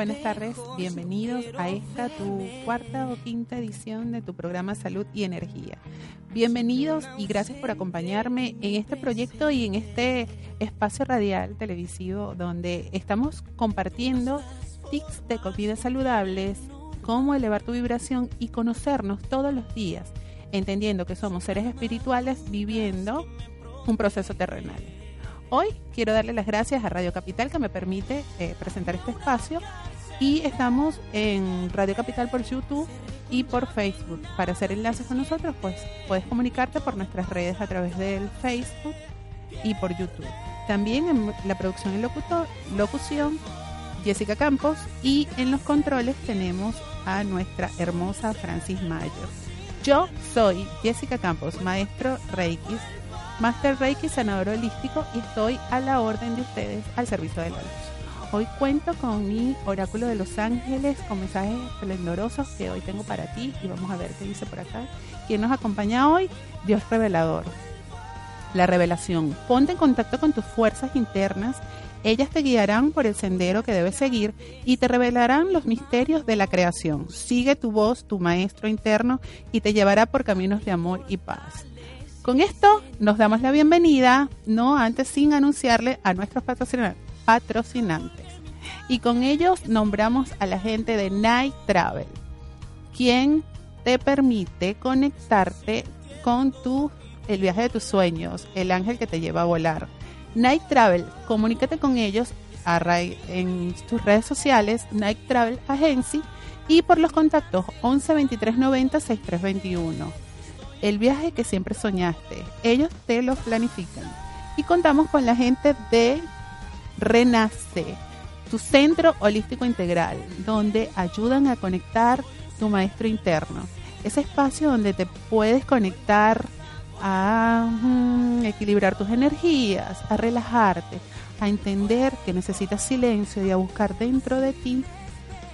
buenas tardes, bienvenidos a esta tu cuarta o quinta edición de tu programa Salud y Energía. Bienvenidos y gracias por acompañarme en este proyecto y en este espacio radial televisivo donde estamos compartiendo tips de comidas saludables, cómo elevar tu vibración y conocernos todos los días, entendiendo que somos seres espirituales viviendo un proceso terrenal. Hoy quiero darle las gracias a Radio Capital que me permite eh, presentar este espacio y estamos en Radio Capital por YouTube y por Facebook. Para hacer enlaces con nosotros, pues puedes comunicarte por nuestras redes a través del Facebook y por YouTube. También en la producción y locución, Jessica Campos y en los controles tenemos a nuestra hermosa Francis Mayo. Yo soy Jessica Campos, maestro Reiki, Master Reiki, sanador holístico y estoy a la orden de ustedes al servicio de la luz. Hoy cuento con mi oráculo de los ángeles con mensajes esplendorosos que hoy tengo para ti y vamos a ver qué dice por acá. ¿Quién nos acompaña hoy? Dios revelador. La revelación. Ponte en contacto con tus fuerzas internas. Ellas te guiarán por el sendero que debes seguir y te revelarán los misterios de la creación. Sigue tu voz, tu maestro interno, y te llevará por caminos de amor y paz. Con esto nos damos la bienvenida, no antes sin anunciarle a nuestros patrocinantes. Y con ellos nombramos a la gente de Night Travel, quien te permite conectarte con tu el viaje de tus sueños, el ángel que te lleva a volar. Night Travel, comunícate con ellos en tus redes sociales, Night Travel Agency, y por los contactos 11 23 90 6321 el viaje que siempre soñaste. Ellos te lo planifican. Y contamos con la gente de Renace, tu centro holístico integral, donde ayudan a conectar tu maestro interno. Ese espacio donde te puedes conectar a mm, equilibrar tus energías, a relajarte, a entender que necesitas silencio y a buscar dentro de ti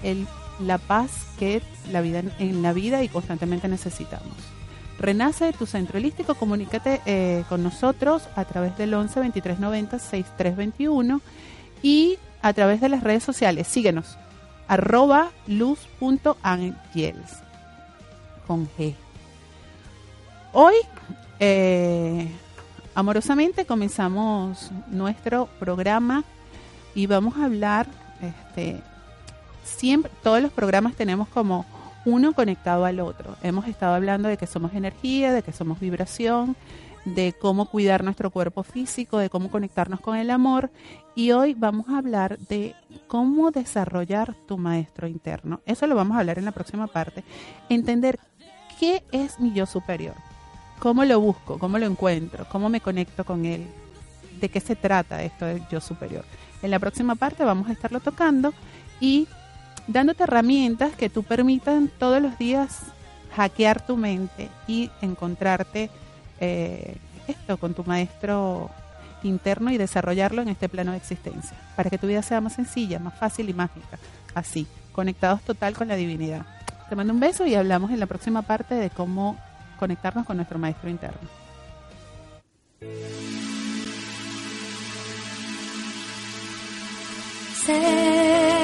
el, la paz que la vida, en la vida y constantemente necesitamos. Renace tu centro holístico, comunícate eh, con nosotros a través del 11 23 90 6321 y a través de las redes sociales. Síguenos, arroba luz.angels con G. Hoy, eh, amorosamente, comenzamos nuestro programa y vamos a hablar, este, siempre, todos los programas tenemos como uno conectado al otro. Hemos estado hablando de que somos energía, de que somos vibración, de cómo cuidar nuestro cuerpo físico, de cómo conectarnos con el amor. Y hoy vamos a hablar de cómo desarrollar tu maestro interno. Eso lo vamos a hablar en la próxima parte. Entender qué es mi yo superior, cómo lo busco, cómo lo encuentro, cómo me conecto con él, de qué se trata esto del yo superior. En la próxima parte vamos a estarlo tocando y dándote herramientas que tú permitan todos los días hackear tu mente y encontrarte eh, esto con tu maestro interno y desarrollarlo en este plano de existencia, para que tu vida sea más sencilla, más fácil y mágica, así, conectados total con la divinidad. Te mando un beso y hablamos en la próxima parte de cómo conectarnos con nuestro maestro interno. Sé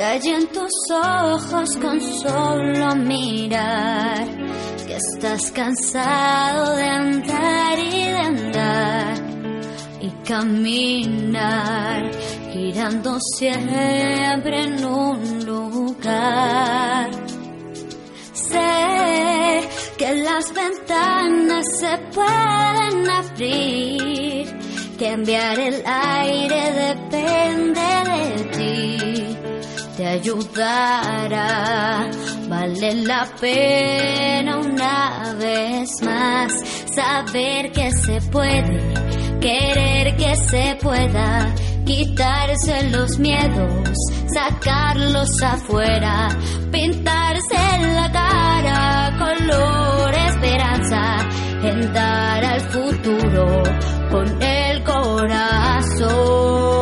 hay en tus ojos con solo mirar que estás cansado de andar y de andar y caminar girando siempre en un lugar. Sé que las ventanas se pueden abrir, que enviar el aire depende de ti, te ayudará, vale la pena una vez más saber que se puede, querer que se pueda quitarse los miedos, sacarlos afuera, pintarse la cara, color esperanza, entrar al futuro con el corazón.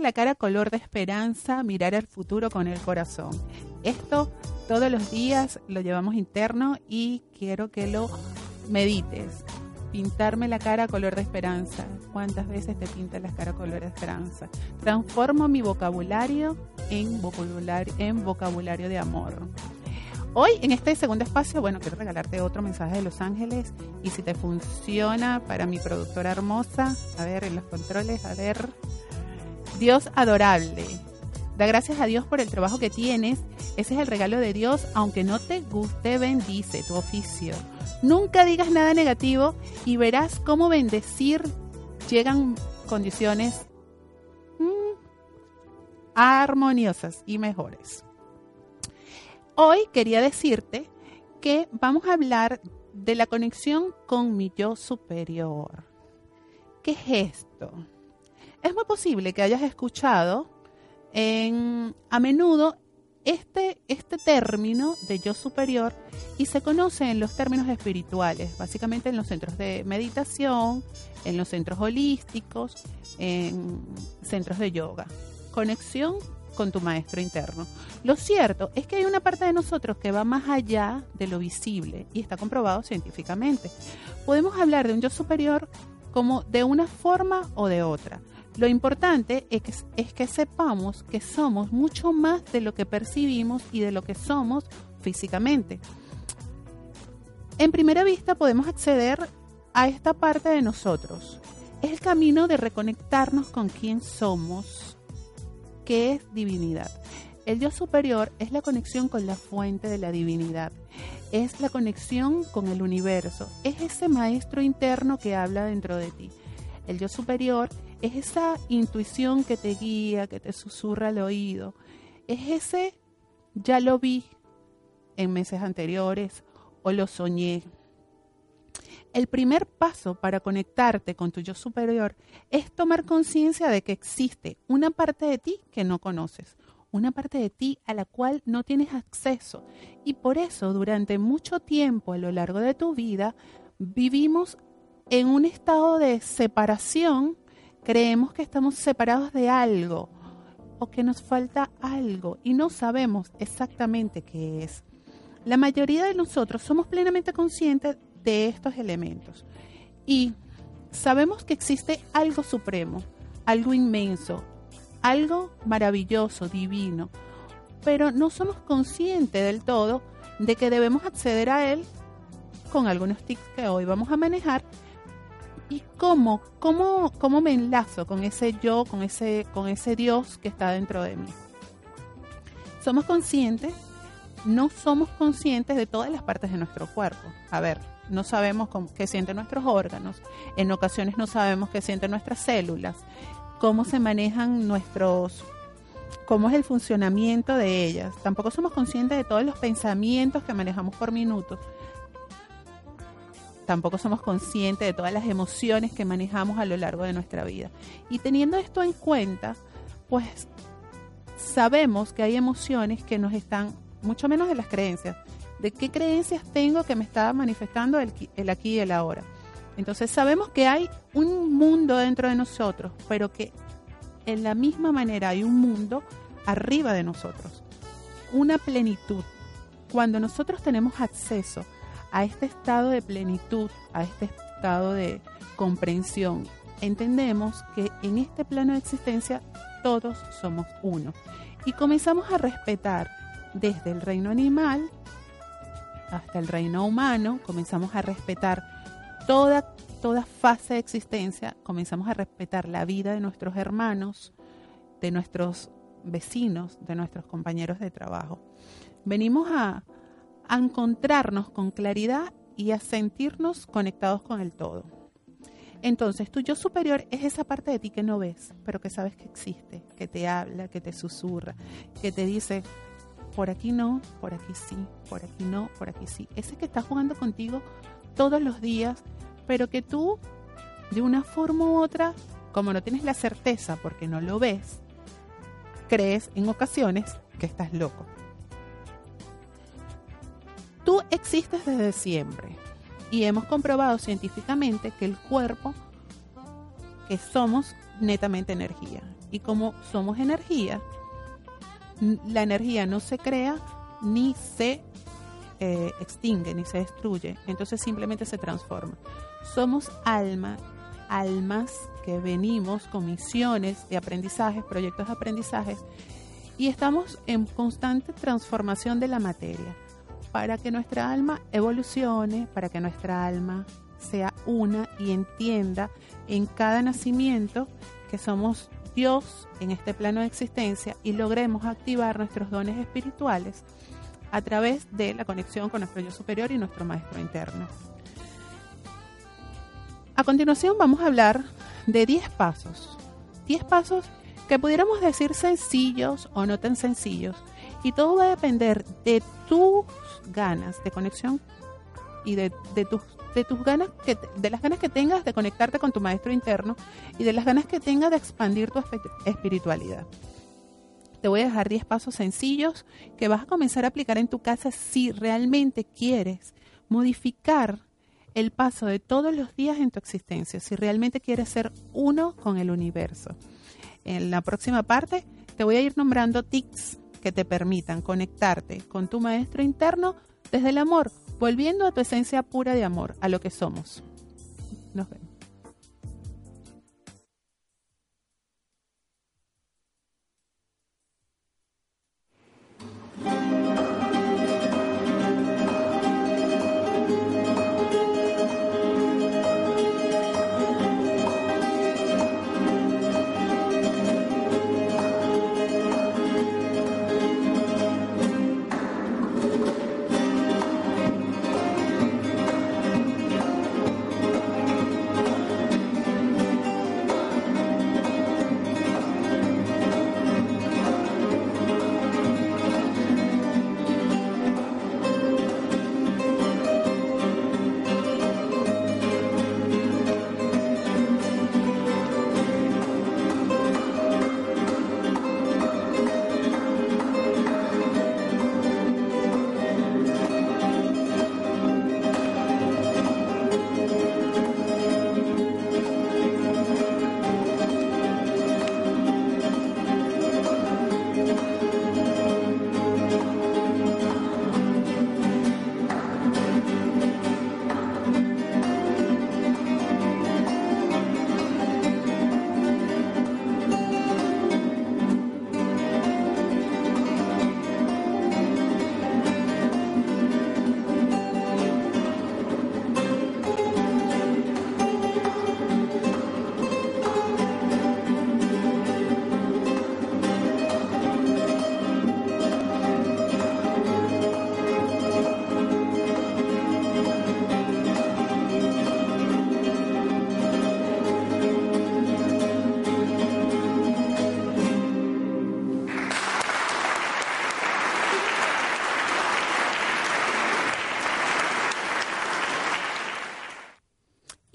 La cara color de esperanza, mirar al futuro con el corazón. Esto todos los días lo llevamos interno y quiero que lo medites. Pintarme la cara color de esperanza. ¿Cuántas veces te pintas la cara color de esperanza? Transformo mi vocabulario en vocabulario, en vocabulario de amor. Hoy en este segundo espacio, bueno, quiero regalarte otro mensaje de Los Ángeles y si te funciona para mi productora hermosa, a ver, en los controles, a ver, Dios adorable. Da gracias a Dios por el trabajo que tienes Ese es el regalo de Dios, aunque no te guste, bendice tu oficio. Nunca digas nada negativo y verás cómo bendecir llegan condiciones mm, armoniosas y mejores. Hoy quería decirte que vamos a hablar de la conexión con mi yo superior. ¿Qué es esto? Es muy posible que hayas escuchado a menudo este, este término de yo superior y se conoce en los términos espirituales, básicamente en los centros de meditación, en los centros holísticos, en centros de yoga. Conexión con tu maestro interno. Lo cierto es que hay una parte de nosotros que va más allá de lo visible y está comprobado científicamente. Podemos hablar de un yo superior como de una forma o de otra. Lo importante es que, sepamos que somos mucho más de lo que percibimos y de lo que somos físicamente. En primera vista podemos acceder a esta parte de nosotros. Es el camino de reconectarnos con quién somos, que es divinidad. El Dios superior es la conexión con la fuente de la divinidad. Es la conexión con el universo. Es ese maestro interno que habla dentro de ti. El Dios superior es esa intuición que te guía, que te susurra al oído. Es ese, ya lo vi en meses anteriores o lo soñé. El primer paso para conectarte con tu yo superior es tomar conciencia de que existe una parte de ti que no conoces, una parte de ti a la cual no tienes acceso. Y por eso durante mucho tiempo a lo largo de tu vida vivimos en un estado de separación Creemos que estamos separados de algo o que nos falta algo y no sabemos exactamente qué es. La mayoría de nosotros somos plenamente conscientes de estos elementos y sabemos que existe algo supremo, algo inmenso, algo maravilloso, divino, pero no somos conscientes del todo de que debemos acceder a él con algunos tips que hoy vamos a manejar ¿Y cómo, cómo, cómo me enlazo con ese yo, con ese, con ese Dios que está dentro de mí? Somos conscientes, no somos conscientes de todas las partes de nuestro cuerpo. A ver, no sabemos qué sienten nuestros órganos, en ocasiones no sabemos qué sienten nuestras células, cómo se manejan nuestros cómo es el funcionamiento de ellas. Tampoco somos conscientes de todos los pensamientos que manejamos por minutos tampoco somos conscientes de todas las emociones que manejamos a lo largo de nuestra vida. Y teniendo esto en cuenta, pues sabemos que hay emociones que nos están, mucho menos de las creencias, de qué creencias tengo que me está manifestando el, el aquí y el ahora. Entonces sabemos que hay un mundo dentro de nosotros, pero que en la misma manera hay un mundo arriba de nosotros, una plenitud. Cuando nosotros tenemos acceso a este estado de plenitud, a este estado de comprensión, entendemos que en este plano de existencia todos somos uno. Y comenzamos a respetar desde el reino animal hasta el reino humano, comenzamos a respetar toda, toda fase de existencia, comenzamos a respetar la vida de nuestros hermanos, de nuestros vecinos, de nuestros compañeros de trabajo. Venimos a, a encontrarnos con claridad y a sentirnos conectados con el todo. Entonces, tu yo superior es esa parte de ti que no ves, pero que sabes que existe, que te habla, que te susurra, que te dice, por aquí no, por aquí sí, por aquí no, por aquí sí. Ese que está jugando contigo todos los días, pero que tú, de una forma u otra, como no tienes la certeza porque no lo ves, crees en ocasiones que estás loco. Tú existes desde siempre y hemos comprobado científicamente que el cuerpo, que somos netamente energía. Y como somos energía, la energía no se crea ni se eh, extingue, ni se destruye. Entonces simplemente se transforma. Somos alma, almas que venimos con misiones de aprendizaje, proyectos de aprendizaje, y estamos en constante transformación de la materia para que nuestra alma evolucione, para que nuestra alma sea una y entienda en cada nacimiento que somos Dios en este plano de existencia y logremos activar nuestros dones espirituales a través de la conexión con nuestro yo superior y nuestro maestro interno. A continuación vamos a hablar de 10 pasos. 10 pasos que pudiéramos decir sencillos o no tan sencillos. Y todo va a depender de tus ganas de conexión y de, tus de tus ganas que de las ganas que tengas de conectarte con tu maestro interno y de las ganas que tengas de expandir tu espiritualidad. Te voy a dejar 10 pasos sencillos que vas a comenzar a aplicar en tu casa si realmente quieres modificar el paso de todos los días en tu existencia, si realmente quieres ser uno con el universo. En la próxima parte te voy a ir nombrando tics que te permitan conectarte con tu maestro interno desde el amor, volviendo a tu esencia pura de amor, a lo que somos. Nos vemos.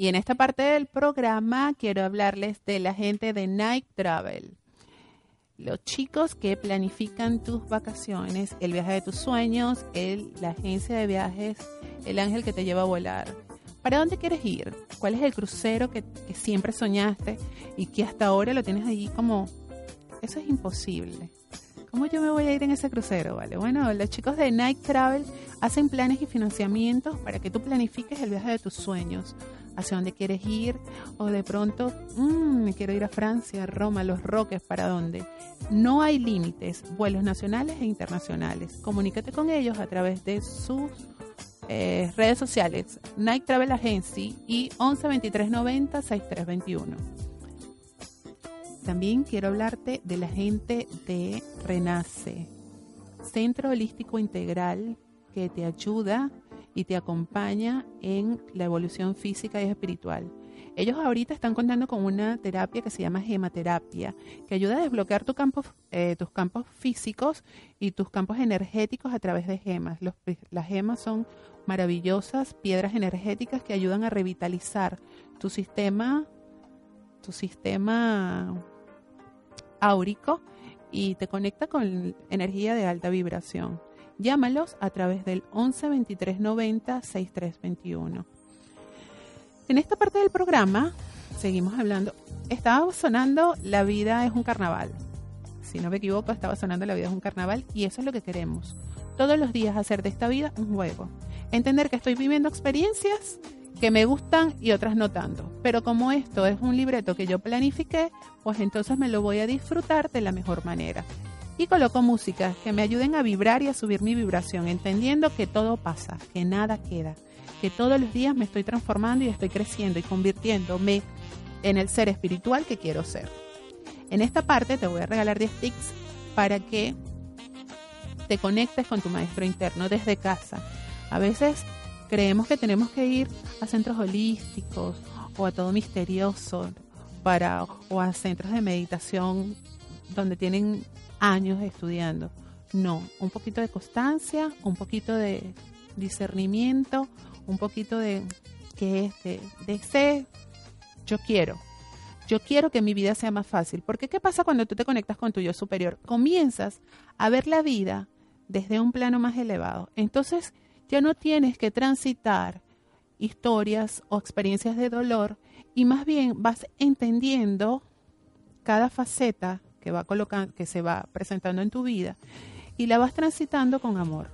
Y en esta parte del programa quiero hablarles de la gente de Night Travel. Los chicos que planifican tus vacaciones, el viaje de tus sueños, el, la agencia de viajes, el ángel que te lleva a volar. ¿Para dónde quieres ir? ¿Cuál es el crucero que, que siempre soñaste y que hasta ahora lo tienes allí como... Eso es imposible. ¿Cómo yo me voy a ir en ese crucero? Vale, bueno, los chicos de Night Travel hacen planes y financiamientos para que tú planifiques el viaje de tus sueños hacia dónde quieres ir o de pronto mmm, quiero ir a Francia, Roma, Los Roques, ¿para dónde? No hay límites, vuelos nacionales e internacionales. Comunícate con ellos a través de sus eh, redes sociales, Night Travel Agency y 11 23 90 6321. También quiero hablarte de la gente de Renace, Centro Holístico Integral que te ayuda y te acompaña en la evolución física y espiritual. Ellos ahorita están contando con una terapia que se llama gematerapia, que ayuda a desbloquear tu campo, eh, tus campos físicos y tus campos energéticos a través de gemas. las gemas son maravillosas piedras energéticas que ayudan a revitalizar tu sistema, tu sistema áurico y te conecta con energía de alta vibración. Llámalos a través del 11 23 90 63 21. En esta parte del programa seguimos hablando. Estaba sonando La vida es un carnaval. Si no me equivoco, estaba sonando La vida es un carnaval y eso es lo que queremos. Todos los días hacer de esta vida un juego. Entender que estoy viviendo experiencias que me gustan y otras no tanto. Pero como esto es un libreto que yo planifiqué, pues entonces me lo voy a disfrutar de la mejor manera y coloco música que me ayuden a vibrar y a subir mi vibración, entendiendo que todo pasa, que nada queda, que todos los días me estoy transformando y estoy creciendo y convirtiéndome en el ser espiritual que quiero ser. En esta parte te voy a regalar 10 tips para que te conectes con tu maestro interno desde casa. A veces creemos que tenemos que ir a centros holísticos o a todo misterioso para o a centros de meditación donde tienen años estudiando. No, un poquito de constancia, un poquito de discernimiento, un poquito de que este, de yo quiero. Yo quiero que mi vida sea más fácil. Porque ¿qué pasa cuando tú te conectas con tu yo superior? Comienzas a ver la vida desde un plano más elevado. Entonces ya no tienes que transitar historias o experiencias de dolor y más bien vas entendiendo cada faceta que va colocando, que se va presentando en tu vida y la vas transitando con amor.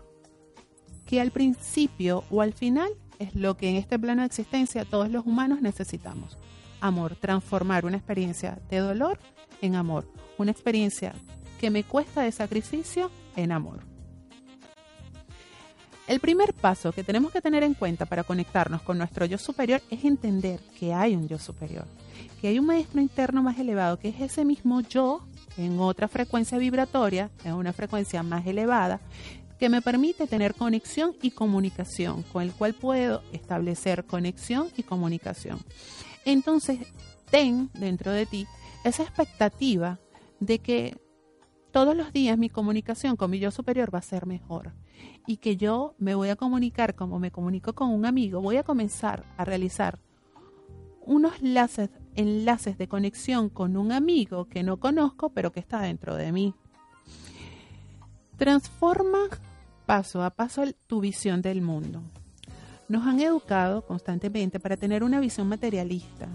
Que al principio o al final es lo que en este plano de existencia todos los humanos necesitamos. Amor, transformar una experiencia de dolor en amor, una experiencia que me cuesta de sacrificio en amor. El primer paso que tenemos que tener en cuenta para conectarnos con nuestro yo superior es entender que hay un yo superior, que hay un maestro interno más elevado, que es ese mismo yo en otra frecuencia vibratoria, en una frecuencia más elevada, que me permite tener conexión y comunicación, con el cual puedo establecer conexión y comunicación. Entonces, ten dentro de ti esa expectativa de que todos los días mi comunicación con mi yo superior va a ser mejor y que yo me voy a comunicar como me comunico con un amigo, voy a comenzar a realizar unos enlaces, enlaces de conexión con un amigo que no conozco pero que está dentro de mí. Transforma paso a paso tu visión del mundo. Nos han educado constantemente para tener una visión materialista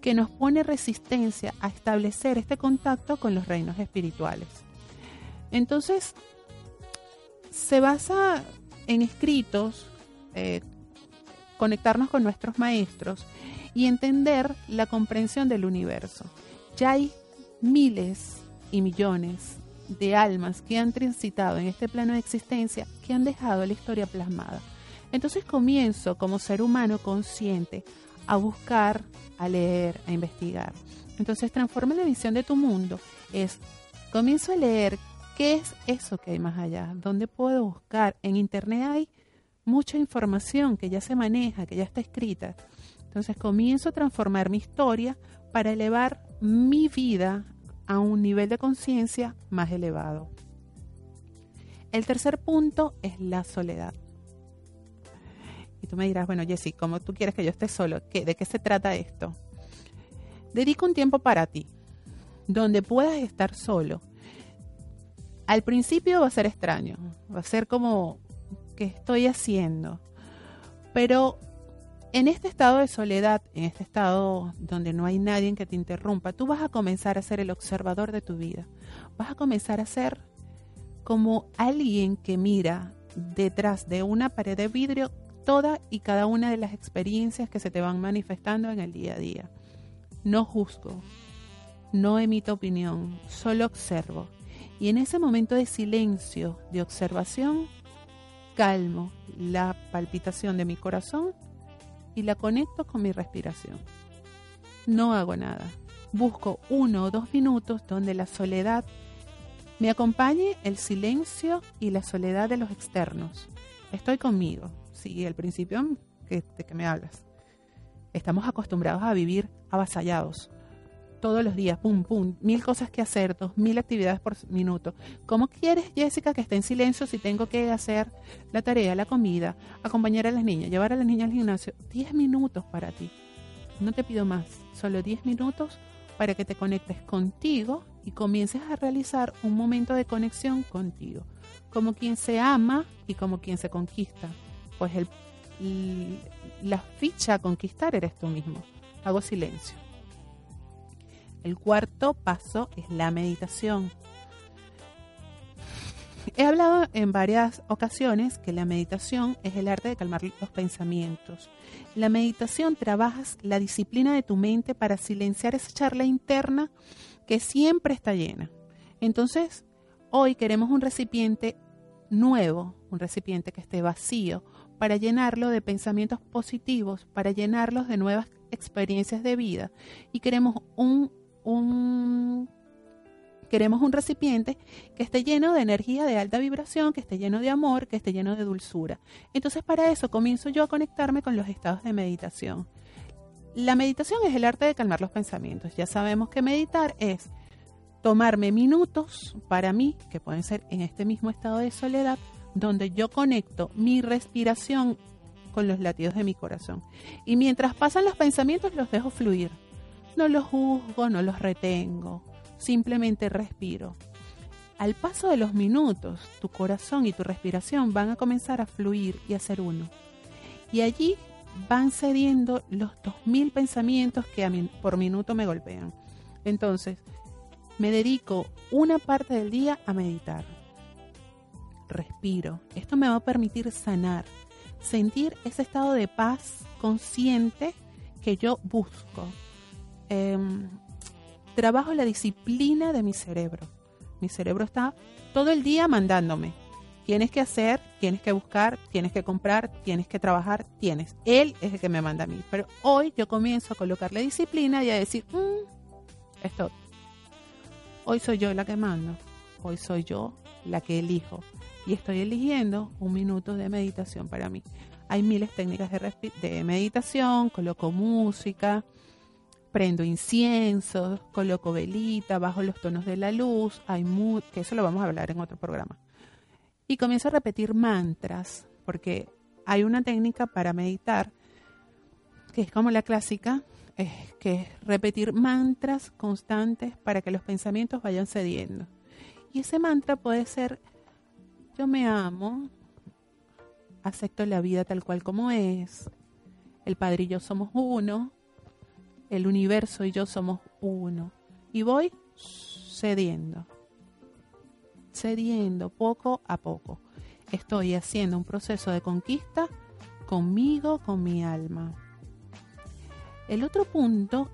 que nos pone resistencia a establecer este contacto con los reinos espirituales. Entonces, se basa en escritos, eh, conectarnos con nuestros maestros y entender la comprensión del universo. Ya hay miles y millones de almas que han transitado en este plano de existencia que han dejado la historia plasmada. Entonces comienzo como ser humano consciente a buscar, a leer, a investigar. Entonces transforma la visión de tu mundo. Es, comienzo a leer ¿Qué es eso que hay más allá? ¿Dónde puedo buscar? En Internet hay mucha información que ya se maneja, que ya está escrita. Entonces comienzo a transformar mi historia para elevar mi vida a un nivel de conciencia más elevado. El tercer punto es la soledad. Y tú me dirás, bueno, Jessy, ¿cómo tú quieres que yo esté solo? ¿De qué se trata esto? Dedica un tiempo para ti, donde puedas estar solo al principio va a ser extraño, va a ser como, ¿qué estoy haciendo? Pero en este estado de soledad, en este estado donde no hay nadie que te interrumpa, tú vas a comenzar a ser el observador de tu vida. Vas a comenzar a ser como alguien que mira detrás de una pared de vidrio toda y cada una de las experiencias que se te van manifestando en el día a día. No juzgo, no emito opinión, solo observo y en ese momento de silencio, de observación, calmo la palpitación de mi corazón y la conecto con mi respiración. No hago nada. Busco uno o dos minutos donde la soledad me acompañe el silencio y la soledad de los externos. Estoy conmigo. Sí, al principio, ¿de qué me hablas? Estamos acostumbrados a vivir avasallados, todos los días, pum, pum, mil cosas que hacer, dos mil actividades por minuto. ¿Cómo quieres, Jessica, que esté en silencio si tengo que hacer la tarea, la comida, acompañar a las niñas, llevar a las niñas al gimnasio? Diez minutos para ti. No te pido más, solo diez minutos para que te conectes contigo y comiences a realizar un momento de conexión contigo, como quien se ama y como quien se conquista. Pues el, la ficha a conquistar eres tú mismo. Hago silencio. El cuarto paso es la meditación. He hablado en varias ocasiones que la meditación es el arte de calmar los pensamientos. La meditación trabajas la disciplina de tu mente para silenciar esa charla interna que siempre está llena. Entonces, hoy queremos un recipiente nuevo, un recipiente que esté vacío, para llenarlo de pensamientos positivos, para llenarlos de nuevas experiencias de vida. Y queremos un un queremos un recipiente que esté lleno de energía de alta vibración, que esté lleno de amor, que esté lleno de dulzura. Entonces para eso comienzo yo a conectarme con los estados de meditación. La meditación es el arte de calmar los pensamientos. Ya sabemos que meditar es tomarme minutos para mí, que pueden ser en este mismo estado de soledad, donde yo conecto mi respiración con los latidos de mi corazón. Y mientras pasan los pensamientos los dejo fluir. No los juzgo, no los retengo, simplemente respiro. Al paso de los minutos, tu corazón y tu respiración van a comenzar a fluir y a ser uno. Y allí van cediendo los 2.000 pensamientos que por minuto me golpean. Entonces, me dedico una parte del día a meditar. Respiro. Esto me va a permitir sanar, sentir ese estado de paz consciente que yo busco. Em, trabajo la disciplina de mi cerebro. Mi cerebro está todo el día mandándome. Tienes que hacer, tienes que buscar, tienes que comprar, tienes que trabajar, tienes. Él es el que me manda a mí. Pero hoy yo comienzo a colocarle disciplina y a decir, mm, esto, hoy soy yo la que mando. Hoy soy yo la que elijo. Y estoy eligiendo un minuto de meditación para mí. Hay miles de técnicas de, de meditación, coloco música, prendo incienso, coloco velita, bajo los tonos de la luz, hay que eso lo vamos a hablar en otro programa. Y comienzo a repetir mantras, porque hay una técnica para meditar que es como la clásica, que es repetir mantras constantes para que los pensamientos vayan cediendo. Y ese mantra puede ser, yo me amo, acepto la vida tal cual como es, el Padre y yo somos uno, el universo y yo somos uno. Y voy cediendo, cediendo poco a poco. Estoy haciendo un proceso de conquista conmigo, con mi alma. El otro punto,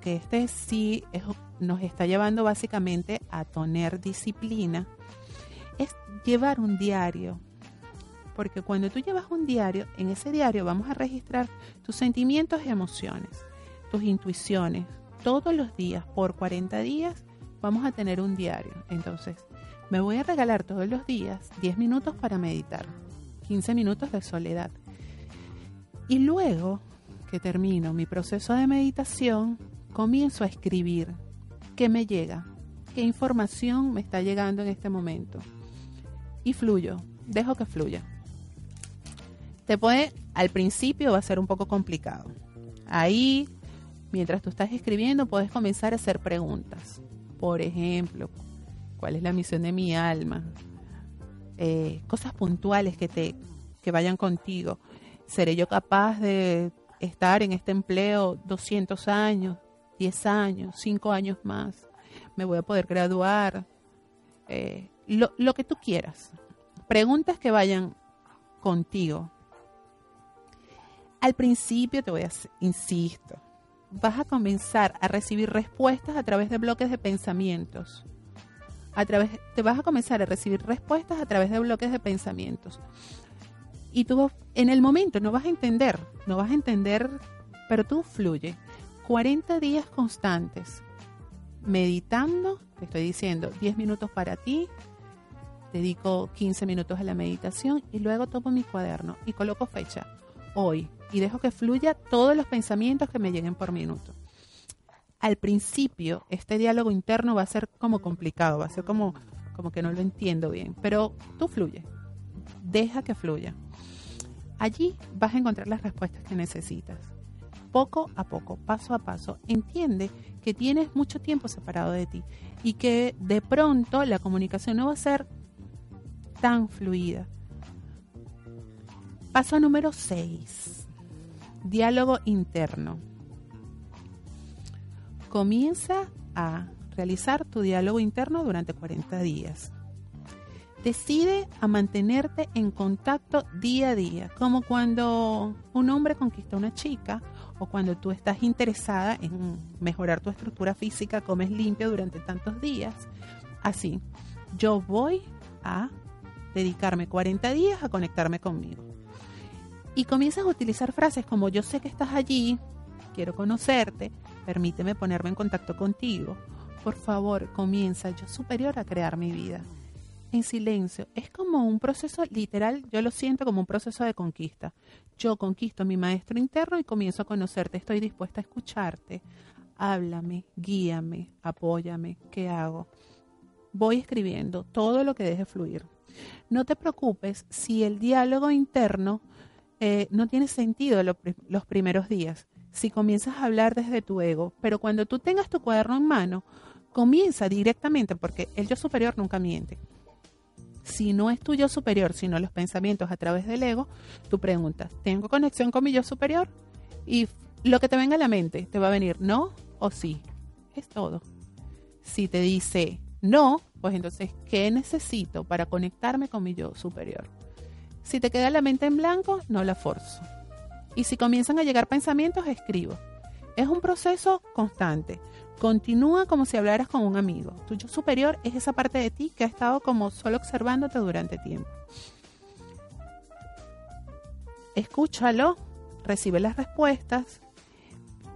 que este sí nos está llevando básicamente a tener disciplina, es llevar un diario. Porque cuando tú llevas un diario, en ese diario vamos a registrar tus sentimientos y emociones tus intuiciones. Todos los días, por 40 días, vamos a tener un diario. Entonces, me voy a regalar todos los días 10 minutos para meditar, 15 minutos de soledad. Y luego que termino mi proceso de meditación, comienzo a escribir qué me llega, qué información me está llegando en este momento. Y fluyo, dejo que fluya. Te puede, al principio va a ser un poco complicado. Ahí Mientras tú estás escribiendo, puedes comenzar a hacer preguntas. Por ejemplo, ¿cuál es la misión de mi alma? Eh, cosas puntuales que te que vayan contigo. ¿Seré yo capaz de estar en este empleo 200 años, 10 años, 5 años más? ¿Me voy a poder graduar? Eh, lo, lo que tú quieras. Preguntas que vayan contigo. Al principio te voy a, insisto, vas a comenzar a recibir respuestas a través de bloques de pensamientos. A través, te vas a comenzar a recibir respuestas a través de bloques de pensamientos. Y tú en el momento no vas a entender, no vas a entender, pero tú fluye. 40 días constantes, meditando, te estoy diciendo, 10 minutos para ti, dedico 15 minutos a la meditación y luego tomo mi cuaderno y coloco fecha, hoy, y dejo que fluya todos los pensamientos que me lleguen por minuto. Al principio, este diálogo interno va a ser como complicado, va a ser como, como que no lo entiendo bien, pero tú fluye, deja que fluya. Allí vas a encontrar las respuestas que necesitas. Poco a poco, paso a paso, entiende que tienes mucho tiempo separado de ti y que de pronto la comunicación no va a ser tan fluida. Paso número 6 Diálogo interno. Comienza a realizar tu diálogo interno durante 40 días. Decide a mantenerte en contacto día a día, como cuando un hombre conquista a una chica o cuando tú estás interesada en mejorar tu estructura física, comes limpio durante tantos días. Así, yo voy a dedicarme 40 días a conectarme conmigo y comienzas a utilizar frases como yo sé que estás allí, quiero conocerte, permíteme ponerme en contacto contigo. Por favor, comienza yo superior a crear mi vida. En silencio, es como un proceso literal, yo lo siento como un proceso de conquista. Yo conquisto mi maestro interno y comienzo a conocerte, estoy dispuesta a escucharte. Háblame, guíame, apóyame, ¿qué hago? Voy escribiendo todo lo que deje fluir. No te preocupes si el diálogo interno eh, no tiene sentido los primeros días, si comienzas a hablar desde tu ego, pero cuando tú tengas tu cuaderno en mano, comienza directamente, porque el yo superior nunca miente. Si no es tu yo superior, sino los pensamientos a través del ego, tú preguntas, ¿tengo conexión con mi yo superior? Y lo que te venga a la mente, te va a venir no o sí. Es todo. Si te dice no, pues entonces, ¿qué necesito para conectarme con mi yo superior? Si te queda la mente en blanco, no la forzo. Y si comienzan a llegar pensamientos, escribo. Es un proceso constante. Continúa como si hablaras con un amigo. Tu yo superior es esa parte de ti que ha estado como solo observándote durante tiempo. Escúchalo, recibe las respuestas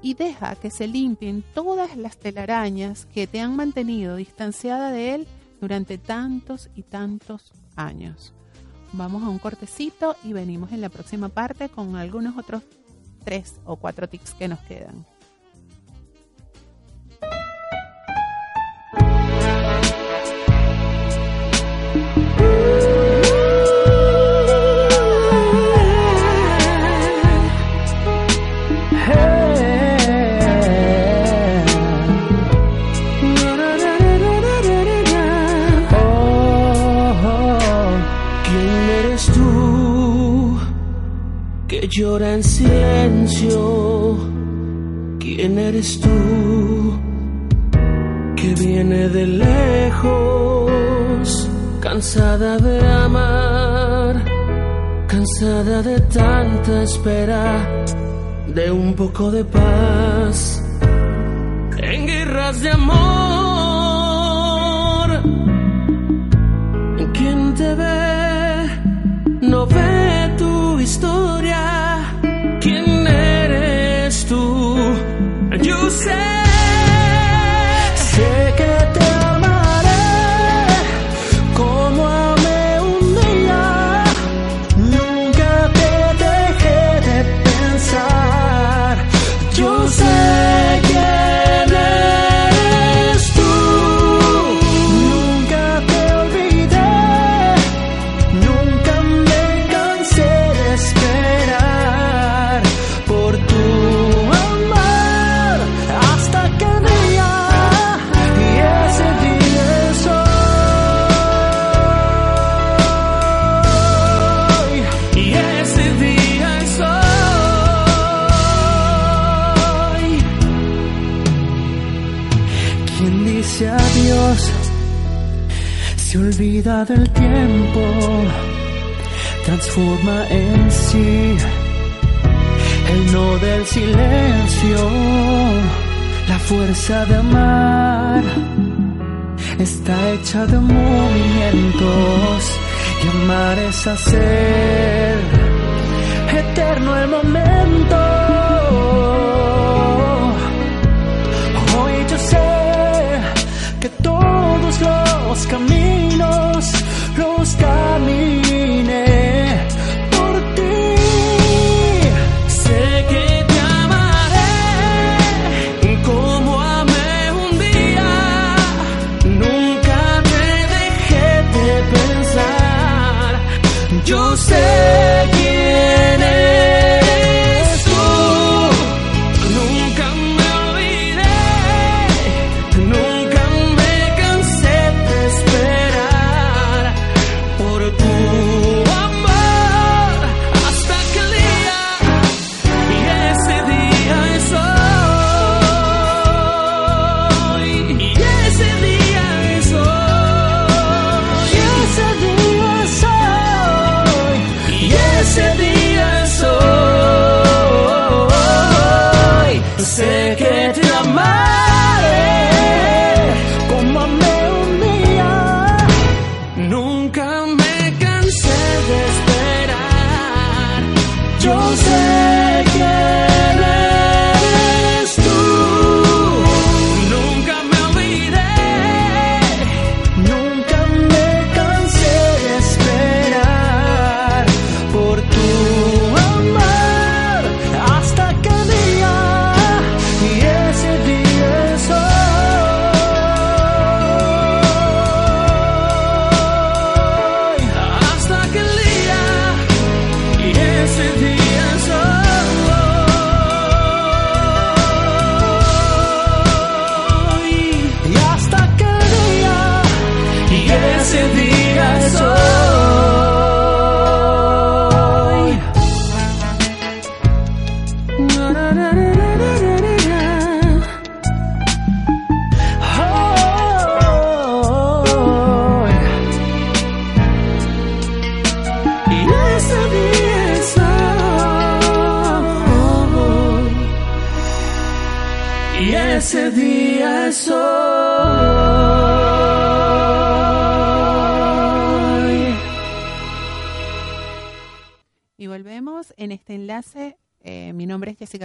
y deja que se limpien todas las telarañas que te han mantenido distanciada de él durante tantos y tantos años. Vamos a un cortecito y venimos en la próxima parte con algunos otros tres o cuatro tips que nos quedan. Llora en silencio. ¿Quién eres tú? Que viene de lejos, cansada de amar, cansada de tanta espera, de un poco de paz, en guerras de amor. ¿Quién te ve? No ve tu historia del transforma en sí el no del silencio, la fuerza de amar está hecha de movimientos y amar es hacer eterno el momento.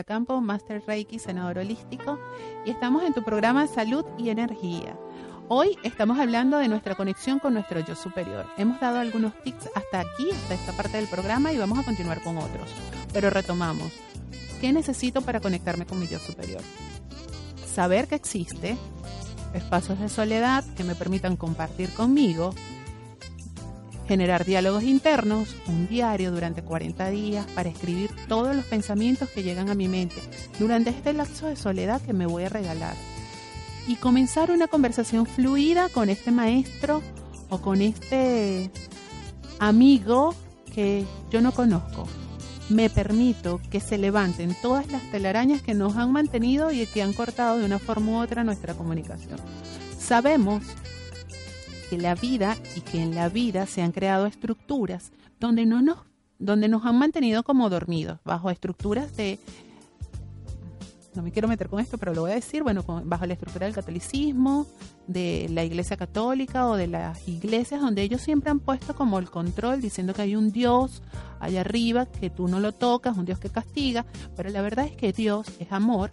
Campo, Master Reiki, senador holístico, y estamos en tu programa Salud y Energía. Hoy estamos hablando de nuestra conexión con nuestro yo superior. Hemos dado algunos tips hasta aquí, hasta esta parte del programa, y vamos a continuar con otros. Pero retomamos. ¿Qué necesito para conectarme con mi yo superior? Saber que existe, espacios de soledad que me permitan compartir conmigo, generar diálogos internos, un diario durante 40 días para escribir todos los pensamientos que llegan a mi mente durante este lapso de soledad que me voy a regalar. Y comenzar una conversación fluida con este maestro o con este amigo que yo no conozco. Me permito que se levanten todas las telarañas que nos han mantenido y que han cortado de una forma u otra nuestra comunicación. Sabemos que la vida y que en la vida se han creado estructuras donde no nos donde nos han mantenido como dormidos bajo estructuras de no me quiero meter con esto, pero lo voy a decir, bueno, bajo la estructura del catolicismo, de la iglesia católica o de las iglesias donde ellos siempre han puesto como el control diciendo que hay un Dios allá arriba que tú no lo tocas, un Dios que castiga, pero la verdad es que Dios es amor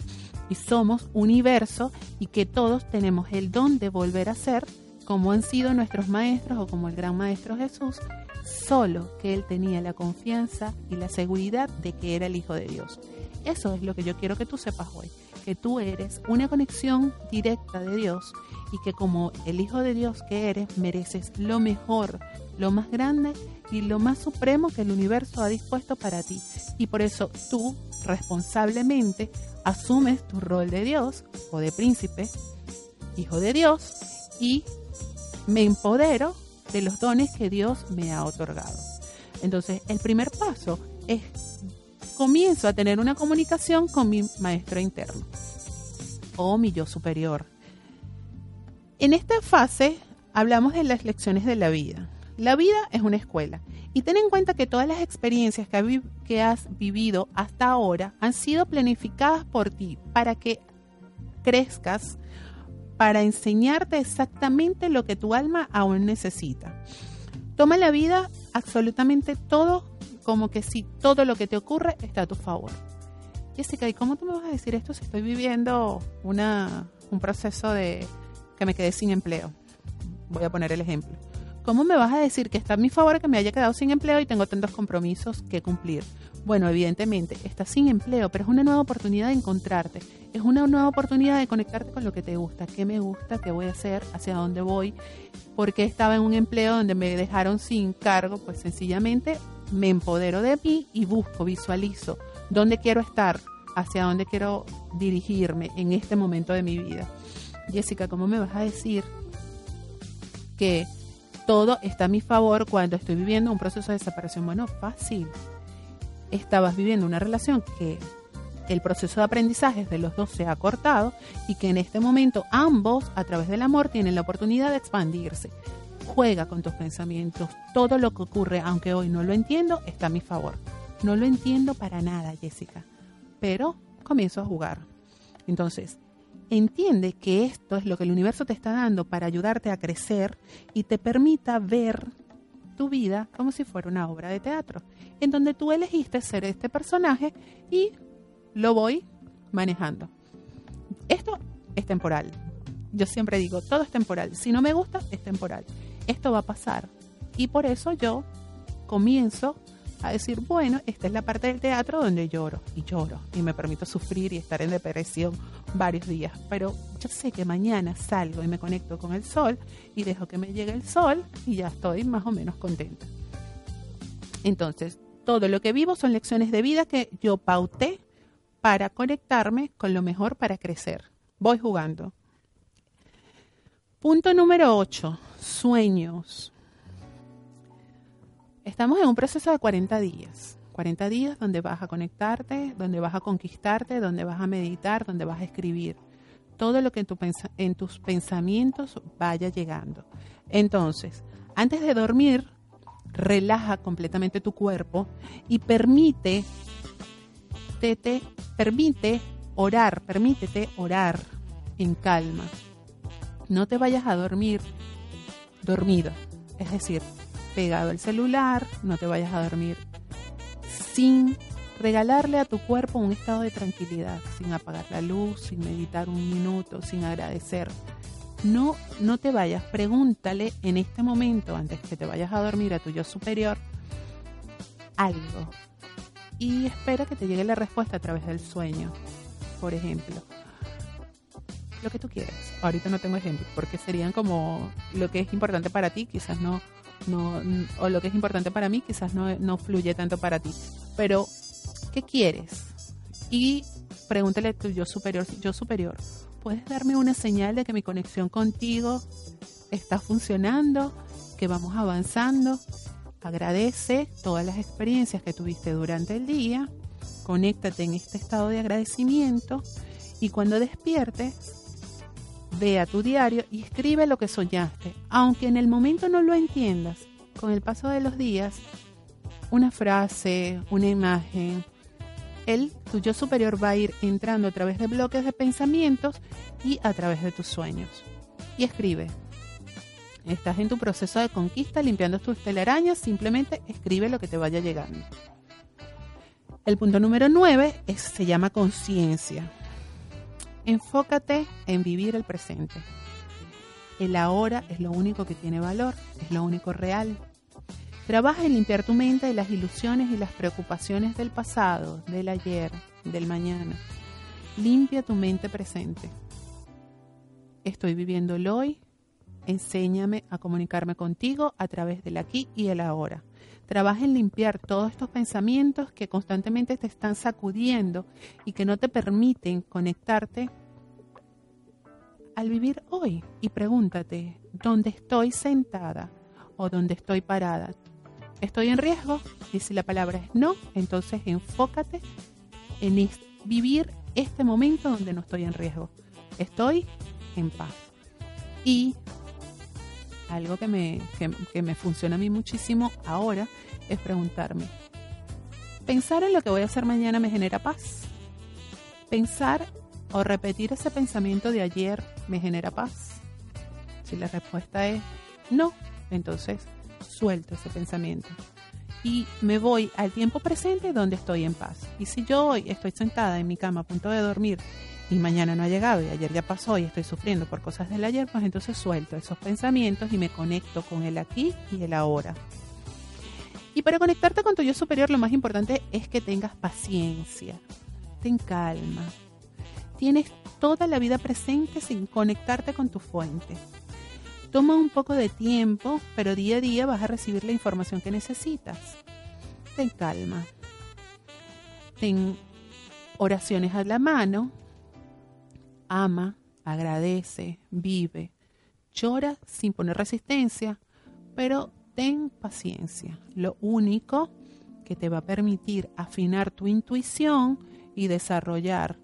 y somos universo y que todos tenemos el don de volver a ser como han sido nuestros maestros o como el gran maestro Jesús, solo que él tenía la confianza y la seguridad de que era el Hijo de Dios. Eso es lo que yo quiero que tú sepas hoy, que tú eres una conexión directa de Dios y que como el Hijo de Dios que eres, mereces lo mejor, lo más grande y lo más supremo que el universo ha dispuesto para ti. Y por eso tú responsablemente asumes tu rol de Dios o de príncipe, hijo de Dios, y me empodero de los dones que Dios me ha otorgado. Entonces, el primer paso es comienzo a tener una comunicación con mi maestro interno o mi yo superior. En esta fase hablamos de las lecciones de la vida. La vida es una escuela y ten en cuenta que todas las experiencias que, que has vivido hasta ahora han sido planificadas por ti para que crezcas, para enseñarte exactamente lo que tu alma aún necesita. Toma la vida absolutamente todo como que si todo lo que te ocurre está a tu favor. Jessica, ¿y cómo tú me vas a decir esto si estoy viviendo una, un proceso de que me quedé sin empleo? Voy a poner el ejemplo. ¿Cómo me vas a decir que está a mi favor que me haya quedado sin empleo y tengo tantos compromisos que cumplir? Bueno, evidentemente, estás sin empleo, pero es una nueva oportunidad de encontrarte. Es una nueva oportunidad de conectarte con lo que te gusta. ¿Qué me gusta? ¿Qué voy a hacer? ¿Hacia dónde voy? porque estaba en un empleo donde me dejaron sin cargo, pues sencillamente me empodero de mí y busco, visualizo dónde quiero estar, hacia dónde quiero dirigirme en este momento de mi vida. Jessica, ¿cómo me vas a decir que todo está a mi favor cuando estoy viviendo un proceso de separación? Bueno, fácil. Estabas viviendo una relación que el proceso de aprendizaje de los dos se ha cortado y que en este momento ambos, a través del amor, tienen la oportunidad de expandirse. Juega con tus pensamientos. Todo lo que ocurre, aunque hoy no lo entiendo, está a mi favor. No lo entiendo para nada, Jessica, pero comienzo a jugar. Entonces, entiende que esto es lo que el universo te está dando para ayudarte a crecer y te permita ver tu vida como si fuera una obra de teatro, en donde tú elegiste ser este personaje y lo voy manejando. Esto es temporal. Yo siempre digo, todo es temporal. Si no me gusta, es temporal. Esto va a pasar. Y por eso yo comienzo a decir, bueno, esta es la parte del teatro donde lloro y lloro y me permito sufrir y estar en depresión varios días. Pero yo sé que mañana salgo y me conecto con el sol y dejo que me llegue el sol y ya estoy más o menos contenta. Entonces, todo lo que vivo son lecciones de vida que yo pauté para conectarme con lo mejor para crecer. Voy jugando. Punto número 8. Sueños. Estamos en un proceso de 40 días. 40 días donde vas a conectarte, donde vas a conquistarte, donde vas a meditar, donde vas a escribir. Todo lo que en, tus pensamientos vaya llegando. Entonces, antes de dormir, relaja completamente tu cuerpo y permite, te, te- permite orar, permítete orar en calma. No te vayas a dormir dormido, es decir, pegado al celular, no te vayas a dormir sin regalarle a tu cuerpo un estado de tranquilidad, sin apagar la luz, sin meditar un minuto, sin agradecer. No, no te vayas, pregúntale en este momento, antes que te vayas a dormir a tu yo superior, algo. Y espera que te llegue la respuesta a través del sueño, por ejemplo. Lo que tú quieras. Ahorita no tengo ejemplos, porque serían como lo que es importante para ti, quizás no, o lo que es importante para mí, quizás no, no fluye tanto para ti. Pero, ¿qué quieres? Y pregúntale a tu yo superior, yo superior, ¿puedes darme una señal de que mi conexión contigo está funcionando, que vamos avanzando? Agradece todas las experiencias que tuviste durante el día, conéctate en este estado de agradecimiento y cuando despiertes, ve a tu diario y escribe lo que soñaste, aunque en el momento no lo entiendas. Con el paso de los días, una frase, una imagen, el tu yo superior va a ir entrando a través de bloques de pensamientos y a través de tus sueños. Y escribe. Estás en tu proceso de conquista limpiando tus telarañas, simplemente escribe lo que te vaya llegando. El punto número 9 es, se llama conciencia. Enfócate en vivir el presente. El ahora es lo único que tiene valor, es lo único real. Trabaja en limpiar tu mente de las ilusiones y las preocupaciones del pasado, del ayer, del mañana. Limpia tu mente presente. Estoy viviendo el hoy. Enséñame a comunicarme contigo a través del aquí y el ahora. Trabaja en limpiar todos estos pensamientos que constantemente te están sacudiendo y que no te permiten conectarte al vivir hoy. Y pregúntate, ¿dónde estoy sentada o dónde estoy parada? ¿Estoy en riesgo? Y si la palabra es no, entonces enfócate en vivir este momento donde no estoy en riesgo. Estoy en paz. Y algo que me, que, me funciona a mí muchísimo ahora es preguntarme, ¿pensar en lo que voy a hacer mañana me genera paz? ¿Pensar o repetir ese pensamiento de ayer me genera paz? Si la respuesta es no, entonces suelto ese pensamiento y me voy al tiempo presente donde estoy en paz. Y si yo hoy estoy sentada en mi cama a punto de dormir y mañana no ha llegado y ayer ya pasó y estoy sufriendo por cosas del ayer, pues entonces suelto esos pensamientos y me conecto con el aquí y el ahora. Y para conectarte con tu yo superior lo más importante es que tengas paciencia, ten calma. Tienes toda la vida presente sin conectarte con tu fuente. Toma un poco de tiempo, pero día a día vas a recibir la información que necesitas. Ten calma. Ten oraciones a la mano. Ama, agradece, vive. Llora sin poner resistencia, pero ten paciencia. Lo único que te va a permitir afinar tu intuición y desarrollar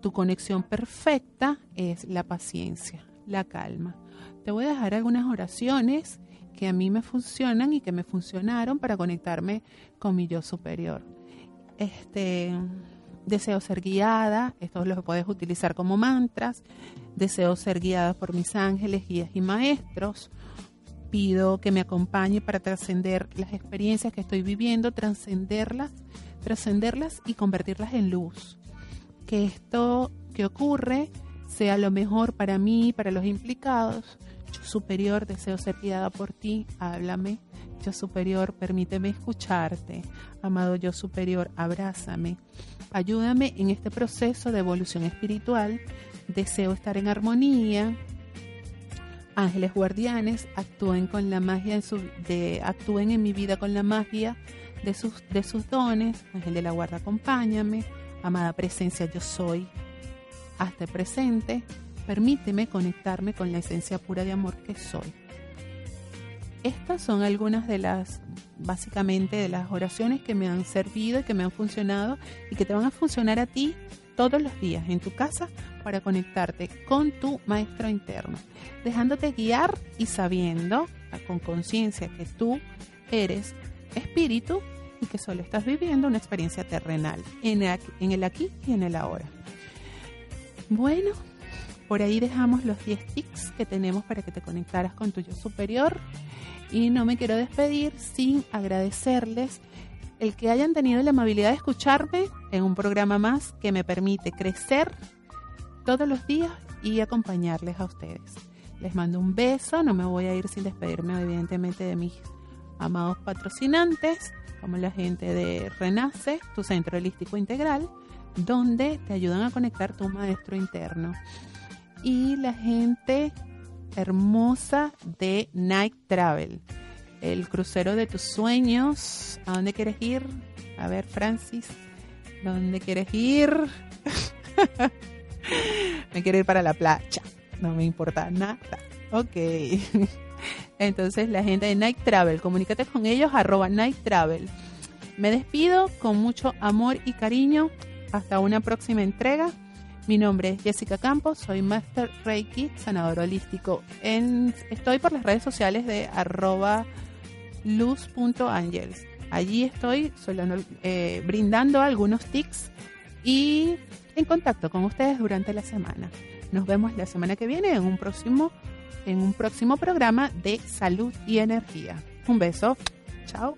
tu conexión perfecta es la paciencia, la calma. Te voy a dejar algunas oraciones que a mí me funcionan y que me funcionaron para conectarme con mi yo superior. Este, deseo ser guiada, esto lo puedes utilizar como mantras. Deseo ser guiada por mis ángeles, guías y maestros. Pido que me acompañe para trascender las experiencias que estoy viviendo, trascenderlas, trascenderlas y convertirlas en luz. Que esto que ocurre sea lo mejor para mí, para los implicados. Yo superior, deseo ser guiada por ti, háblame. Yo superior, permíteme escucharte. Amado yo superior, abrázame. Ayúdame en este proceso de evolución espiritual. Deseo estar en armonía. Ángeles guardianes, actúen con la magia en su, de, actúen en mi vida con la magia de sus, de sus dones. Ángel de la guarda, acompáñame. Amada presencia, yo soy hasta el presente, permíteme conectarme con la esencia pura de amor que soy. Estas son algunas de las, básicamente, de las oraciones que me han servido y que me han funcionado y que te van a funcionar a ti todos los días en tu casa para conectarte con tu maestro interno, dejándote guiar y sabiendo con conciencia que tú eres espíritu y que solo estás viviendo una experiencia terrenal en el aquí y en el ahora. Bueno, por ahí dejamos los 10 tips que tenemos para que te conectaras con tu yo superior. Y no me quiero despedir sin agradecerles el que hayan tenido la amabilidad de escucharme en un programa más que me permite crecer todos los días y acompañarles a ustedes. Les mando un beso, no me voy a ir sin despedirme evidentemente de mis amados patrocinantes, como la gente de Renace, tu centro holístico integral, donde te ayudan a conectar tu maestro interno y la gente hermosa de Night Travel, el crucero de tus sueños. ¿A dónde quieres ir? A ver, Francis, ¿dónde quieres ir? me quiero ir para la playa, no me importa nada. Ok. Entonces, la gente de Night Travel, comunícate con ellos, arroba Night Travel. Me despido con mucho amor y cariño. Hasta una próxima entrega. Mi nombre es Jessica Campos, soy Master Reiki, sanador holístico. Estoy por las redes sociales de arroba luz.angels. Allí estoy eh, brindando algunos tics y en contacto con ustedes durante la semana. Nos vemos la semana que viene en un próximo, en un próximo programa de salud y energía. Un beso. Chao.